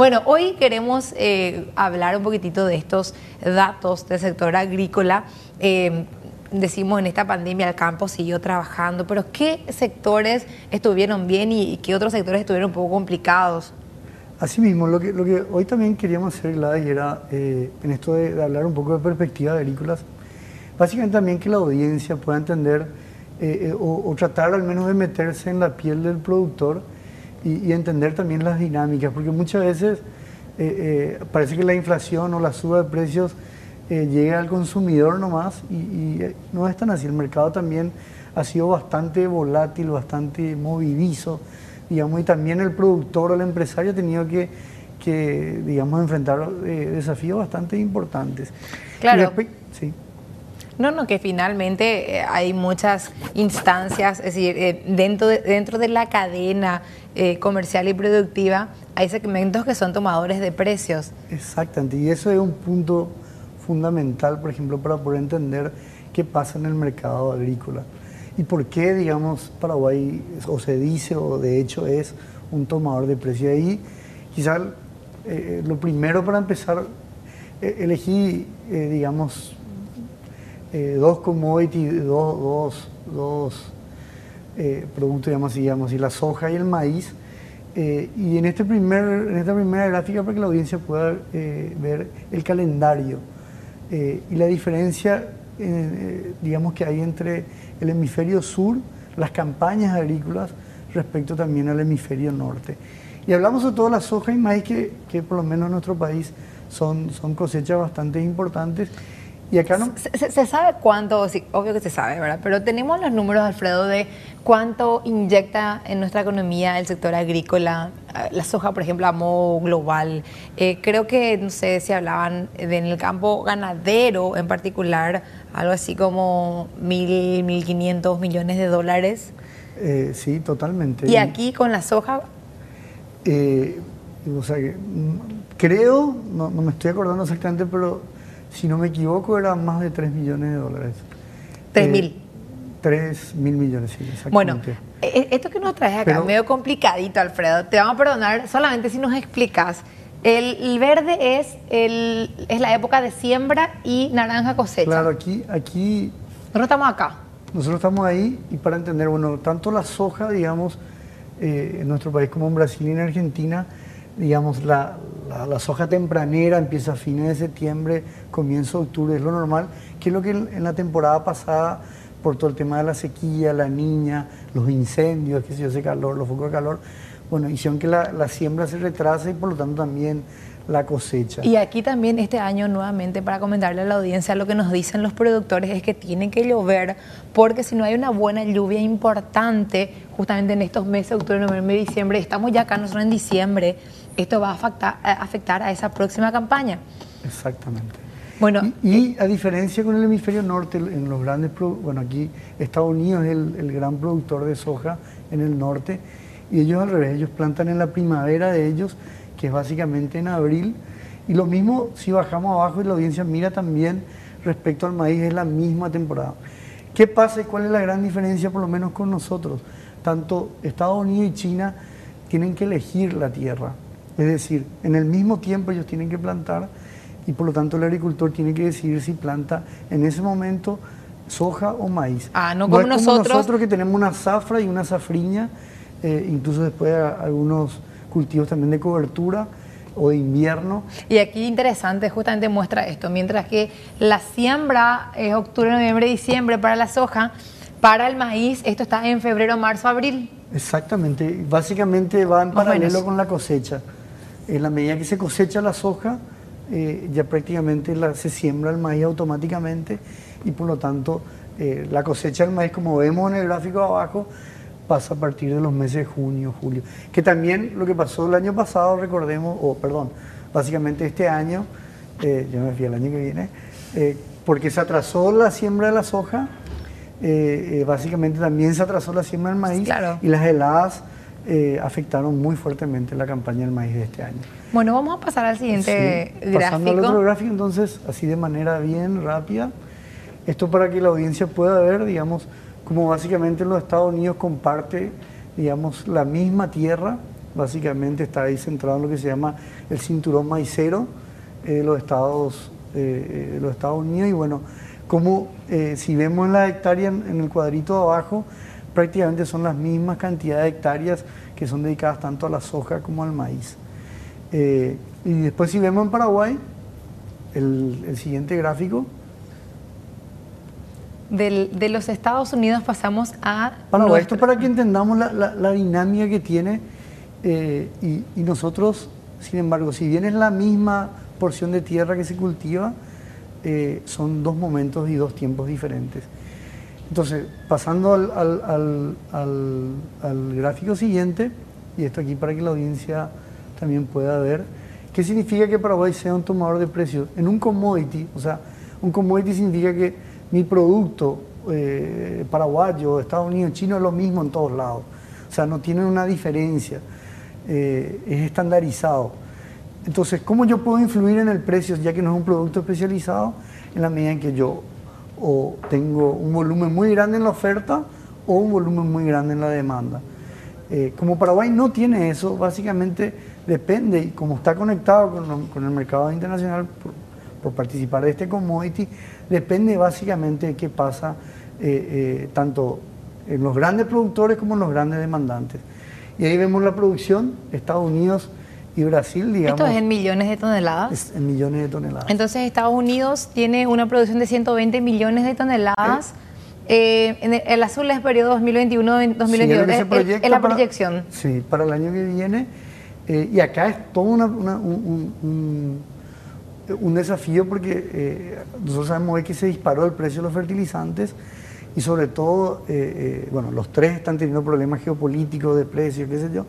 Bueno, hoy queremos eh, hablar un poquitito de estos datos del sector agrícola. Eh, decimos en esta pandemia el campo siguió trabajando, pero ¿qué sectores estuvieron bien y, qué otros sectores estuvieron un poco complicados? Asimismo, lo que, lo que hoy también queríamos hacer, Gladys, era eh, en esto de, hablar un poco de perspectiva agrícolas, básicamente también que la audiencia pueda entender o tratar al menos de meterse en la piel del productor y, entender también las dinámicas, porque muchas veces eh, eh, parece que la inflación o la suba de precios eh, llega al consumidor nomás y, y, no es tan así. El mercado también ha sido bastante volátil, bastante movidizo, digamos, y también el productor o el empresario ha tenido que, que digamos, enfrentar desafíos bastante importantes. Claro. sí. No, no, que finalmente eh, hay muchas instancias, es decir, eh, dentro, de, dentro de la cadena eh, comercial y productiva hay segmentos que son tomadores de precios. Exactamente, y eso es un punto fundamental, por ejemplo, para poder entender qué pasa en el mercado agrícola y por qué, digamos, Paraguay, o se dice, o de hecho es un tomador de precios. Ahí, quizás lo primero para empezar, elegí, digamos, eh, dos commodities, dos, dos, dos eh, productos, digamos así, digamos, y la soja y el maíz. Eh, y en, este primer, en esta primera gráfica para que la audiencia pueda ver el calendario y la diferencia, digamos, que hay entre el hemisferio sur, las campañas agrícolas, respecto también al hemisferio norte. Y hablamos de toda la soja y maíz que, que por lo menos en nuestro país son, son cosechas bastante importantes y acá no... Se, sabe cuánto, sí, obvio que se sabe, ¿verdad? Pero tenemos los números, Alfredo, de cuánto inyecta en nuestra economía el sector agrícola, eh, la soja, por ejemplo, a modo global. Eh, creo que, no sé si hablaban de, en el campo ganadero en particular, algo así como mil, mil quinientos millones de dólares. Eh, sí, totalmente. ¿Y aquí con la soja? o sea, mm, creo, no, no me estoy acordando exactamente, pero si no me equivoco, era más de 3 millones de dólares. ¿3 mil? 3 eh, mil millones, sí, exactamente. Bueno, e, e, esto que nos traes acá es medio complicadito, Alfredo. Te vamos a perdonar solamente si nos explicas. El, verde es, el, es la época de siembra y naranja cosecha. Claro, aquí, aquí... Nosotros estamos acá. Nosotros estamos ahí y para entender, bueno, tanto la soja, digamos, eh, en nuestro país como en Brasil y en Argentina, digamos, la, la, soja tempranera empieza a fines de septiembre, comienzo de octubre, es lo normal, que es lo que en, la temporada pasada, por todo el tema de la sequía, la niña, los incendios, que se ese calor, los focos de calor, bueno, hicieron que la, siembra se retrase y por lo tanto también la cosecha. Y aquí también este año nuevamente para comentarle a la audiencia lo que nos dicen los productores es que tiene que llover porque si no hay una buena lluvia importante justamente en estos meses, octubre, noviembre, diciembre, estamos ya acá nosotros en diciembre, esto va a afectar, a, afectar a esa próxima campaña. Exactamente. Bueno, y, eh, a diferencia con el hemisferio norte, en los grandes, bueno, aquí Estados Unidos es el, el gran productor de soja en el norte y ellos al revés, ellos plantan en la primavera de ellos que es básicamente en abril. Y lo mismo si bajamos abajo y la audiencia mira también respecto al maíz, es la misma temporada. ¿Qué pasa y cuál es la gran diferencia, por lo menos con nosotros? Tanto Estados Unidos y China tienen que elegir la tierra. Es decir, en el mismo tiempo ellos tienen que plantar y por lo tanto el agricultor tiene que decidir si planta en ese momento soja o maíz. Ah, no, como, nosotros. nosotros que tenemos una zafra y una zafriña, eh, incluso después algunos cultivos también de cobertura o de invierno. Y aquí interesante, justamente muestra esto, mientras que la siembra es octubre, noviembre, diciembre para la soja, para el maíz esto está en febrero, marzo, abril. Exactamente, básicamente va en paralelo con la cosecha. En la medida que se cosecha la soja, eh, ya prácticamente la, se siembra el maíz automáticamente y por lo tanto eh, la cosecha del maíz, como vemos en el gráfico abajo, pasa a partir de los meses de junio, julio. Que también lo que pasó el año pasado, recordemos, o perdón, básicamente este año, eh, yo me fui el año que viene, porque se atrasó la siembra de la soja, básicamente también se atrasó la siembra del maíz y las heladas afectaron muy fuertemente la campaña del maíz de este año. Bueno, vamos a pasar al siguiente gráfico. Pasando al otro gráfico, entonces, así de manera bien rápida. Esto para que la audiencia pueda ver, digamos, como básicamente los Estados Unidos comparte, digamos, la misma tierra básicamente está ahí centrado en lo que se llama el cinturón maicero de los Estados, los Estados Unidos. Y bueno, como si vemos en la hectárea en el cuadrito de abajo, prácticamente son las mismas cantidades de hectáreas que son dedicadas tanto a la soja como al maíz. y después si vemos en Paraguay, el siguiente gráfico, de los Estados Unidos pasamos a... Para esto para que entendamos la, dinámica que tiene eh, y, nosotros, sin embargo, si bien es la misma porción de tierra que se cultiva, eh, son dos momentos y dos tiempos diferentes. Entonces, pasando al, al, gráfico siguiente, y esto aquí para que la audiencia también pueda ver, ¿qué significa que Paraguay sea un tomador de precios? En un commodity, o sea, un commodity significa que mi producto eh, paraguayo, Estados Unidos, chino es lo mismo en todos lados. O sea, no tienen una diferencia, eh, es estandarizado. Entonces, ¿cómo yo puedo influir en el precio, ya que no es un producto especializado? En la medida en que yo o tengo un volumen muy grande en la oferta o un volumen muy grande en la demanda. Eh, como Paraguay no tiene eso, básicamente depende, y como está conectado con, el mercado internacional por, participar de este commodity, depende básicamente de qué pasa eh, eh, tanto en los grandes productores como en los grandes demandantes. Y ahí vemos la producción, Estados Unidos y Brasil, digamos. ¿Esto es en millones de toneladas? en millones de toneladas. Entonces Estados Unidos tiene una producción de 120 millones de toneladas. Eh, en el, azul es periodo 2021-2022, es, la proyección. sí, para el año que viene. y acá es todo un un desafío porque eh, nosotros sabemos que se disparó el precio de los fertilizantes y sobre todo, eh, eh, bueno, los tres están teniendo problemas geopolíticos de precios, qué sé yo,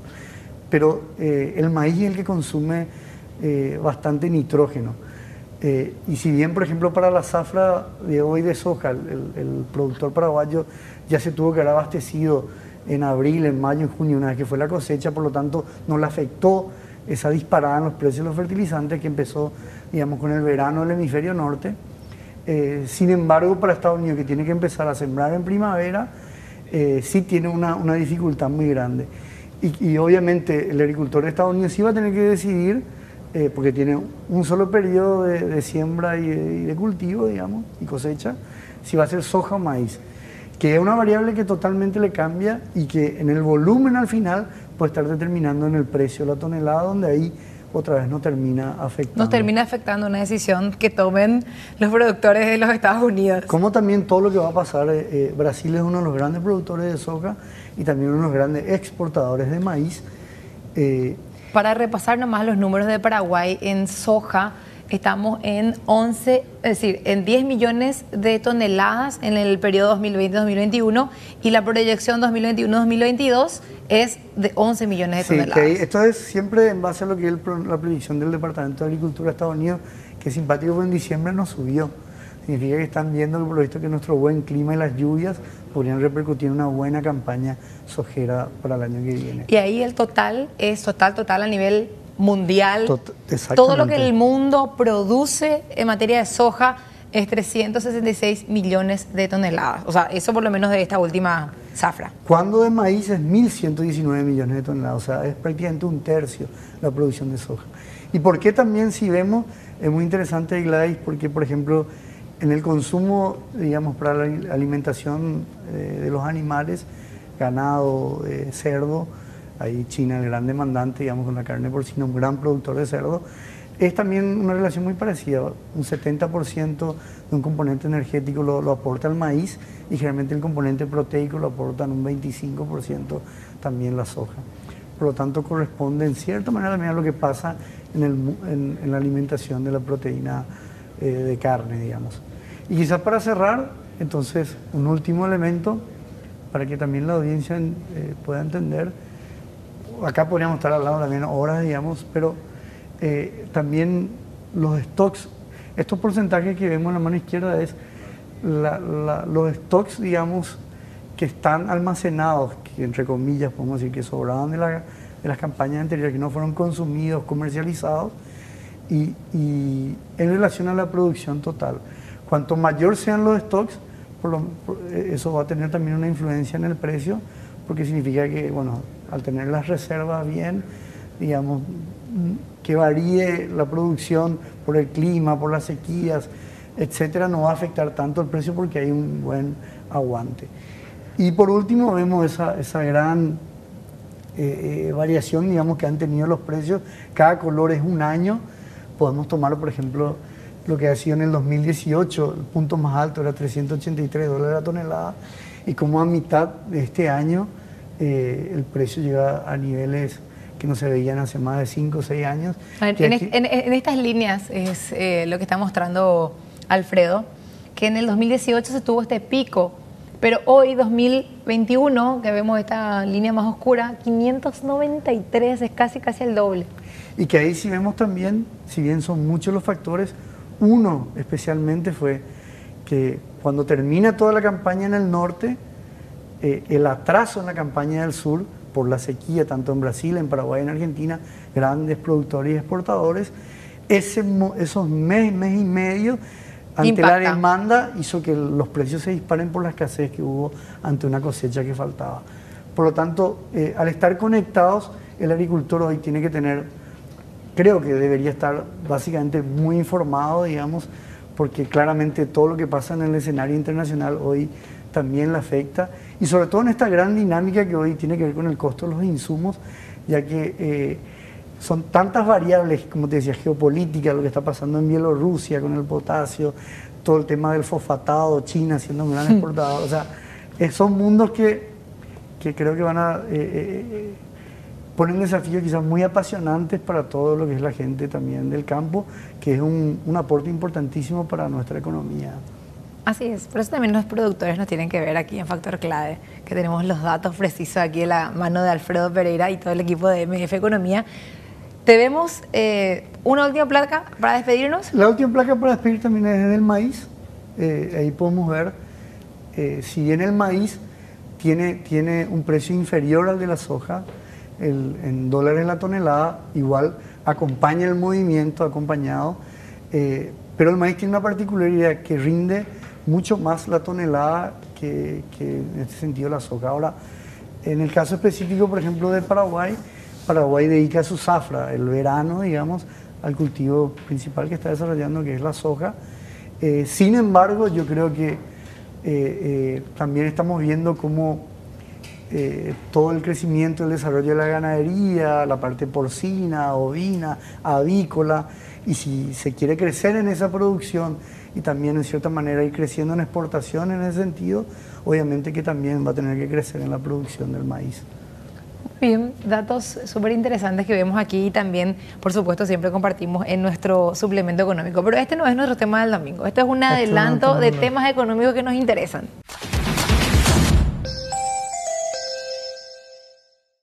pero el maíz es el que consume bastante nitrógeno. y si bien, por ejemplo, para la zafra de hoy de soja, el, productor paraguayo ya se tuvo que haber abastecido en abril, en mayo, en junio, una vez que fue la cosecha, por lo tanto no le afectó esa disparada en los precios de los fertilizantes que empezó digamos, con el verano del hemisferio norte. Eh, sin embargo, para Estados Unidos, que tiene que empezar a sembrar en primavera, eh, sí tiene una, dificultad muy grande. Y, obviamente el agricultor de Estados Unidos sí va a tener que decidir, eh, porque tiene un solo periodo de, siembra y de, cultivo, digamos, y cosecha, si va a ser soja o maíz, que es una variable que totalmente le cambia y que en el volumen al final puede estar determinando en el precio de la tonelada, donde ahí otra vez no termina afectando. Nos termina afectando una decisión que tomen los productores de los Estados Unidos. Como también todo lo que va a pasar, eh, eh, Brasil es uno de los grandes productores de soja y también uno de los grandes exportadores de maíz. Eh, Para repasar nomás los números de Paraguay en soja, estamos en 11, es decir, en 10 millones de toneladas en el periodo 2020-2021 y la proyección 2021-2022 es de 11 millones de toneladas. Sí, esto es siempre en base a lo que es la predicción del Departamento de Agricultura de Estados Unidos, que es simpático porque en diciembre no subió. Significa que están viendo por lo visto que nuestro buen clima y las lluvias podrían repercutir en una buena campaña sojera para el año que viene. Y ahí el total es total, total a nivel mundial. Todo lo que el mundo produce en materia de soja es 366 millones de toneladas. O sea, eso por lo menos de esta última zafra. Cuando de maíz es 1.119 millones de toneladas. O sea, es prácticamente un tercio la producción de soja. ¿Y por qué también si vemos? Es muy interesante, Gladys, porque por ejemplo, en el consumo, digamos, para la alimentación eh, de los animales, ganado, eh, cerdo, Ahí China, el gran demandante, digamos, con la carne porcina, un gran productor de cerdo. Es también una relación muy parecida. Un 70% de un componente energético lo, aporta el maíz y generalmente el componente proteico lo aportan un 25% también la soja. Por lo tanto, corresponde en cierta manera también a lo que pasa en, la alimentación de la proteína eh, de carne, digamos. Y quizás para cerrar, entonces, un último elemento para que también la audiencia eh, pueda entender acá podríamos estar hablando también horas, digamos, pero eh, también los stocks, estos porcentajes que vemos en la mano izquierda es los stocks, digamos, que están almacenados, que entre comillas podemos decir que sobraban de, las campañas anteriores, que no fueron consumidos, comercializados, y, en relación a la producción total. Cuanto mayor sean los stocks, eso va a tener también una influencia en el precio, porque significa que, bueno, al tener las reservas bien, digamos, que varíe la producción por el clima, por las sequías, etcétera, no va a afectar tanto el precio porque hay un buen aguante. Y por último vemos esa, gran eh, eh, variación, digamos, que han tenido los precios. Cada color es un año. Podemos tomar, por ejemplo, lo que ha sido en el 2018, el punto más alto era 383 dólares la tonelada, y como a mitad de este año eh, el precio llega a niveles que no se veían hace más de 5 o 6 años. En, estas líneas es lo que está mostrando Alfredo, que en el 2018 se tuvo este pico pero hoy, 2021, que vemos esta línea más oscura, 593, es casi, casi el doble. Y que ahí sí vemos también, si bien son muchos los factores, uno especialmente fue que cuando termina toda la campaña en el norte, eh, el atraso en la campaña del sur, por la sequía, tanto en Brasil, en Paraguay, en Argentina, grandes productores y exportadores, ese, esos mes, mes y medio ante la demanda hizo que los precios se disparen por la escasez que hubo ante una cosecha que faltaba. Por lo tanto, eh, al estar conectados, el agricultor hoy tiene que tener, creo que debería estar básicamente muy informado, digamos, porque claramente todo lo que pasa en el escenario internacional hoy también le afecta, y sobre todo en esta gran dinámica que hoy tiene que ver con el costo de los insumos, ya que... Eh, son tantas variables, como te decía, geopolítica, lo que está pasando en Bielorrusia con el potasio, todo el tema del fosfatado, China siendo un gran exportador. O sea, eh, son mundos que, creo que van a eh, eh, poner desafíos quizás muy apasionantes para todo lo que es la gente también del campo, que es un, un aporte importantísimo para nuestra economía. Así es, por eso también los productores nos tienen que ver aquí en Factor Clave, que tenemos los datos precisos aquí en la mano de Alfredo Pereira y todo el equipo de MF Economía te vemos eh, una última placa para despedirnos. La última placa para despedir también es del maíz. Eh, ahí podemos ver, eh, si bien el maíz tiene, tiene un precio inferior al de la soja, en dólares la tonelada, igual acompaña el movimiento acompañado, pero el maíz tiene una particularidad que rinde mucho más la tonelada que, que en este sentido la soja. Ahora, en el caso específico, por ejemplo, de Paraguay, Paraguay dedica su zafra el verano, digamos, al cultivo principal que está desarrollando, que es la soja. Eh, sin embargo, yo creo que eh, eh, también estamos viendo cómo todo el crecimiento, el desarrollo de la ganadería, la parte porcina, ovina, avícola, y si se quiere crecer en esa producción y también en cierta manera ir creciendo en exportación en ese sentido, obviamente que también va a tener que crecer en la producción del maíz. Bien, datos súper interesantes que vemos aquí y también, por supuesto, siempre compartimos en nuestro suplemento económico. Pero este no es nuestro tema del domingo, este es un adelanto de temas económicos que nos interesan.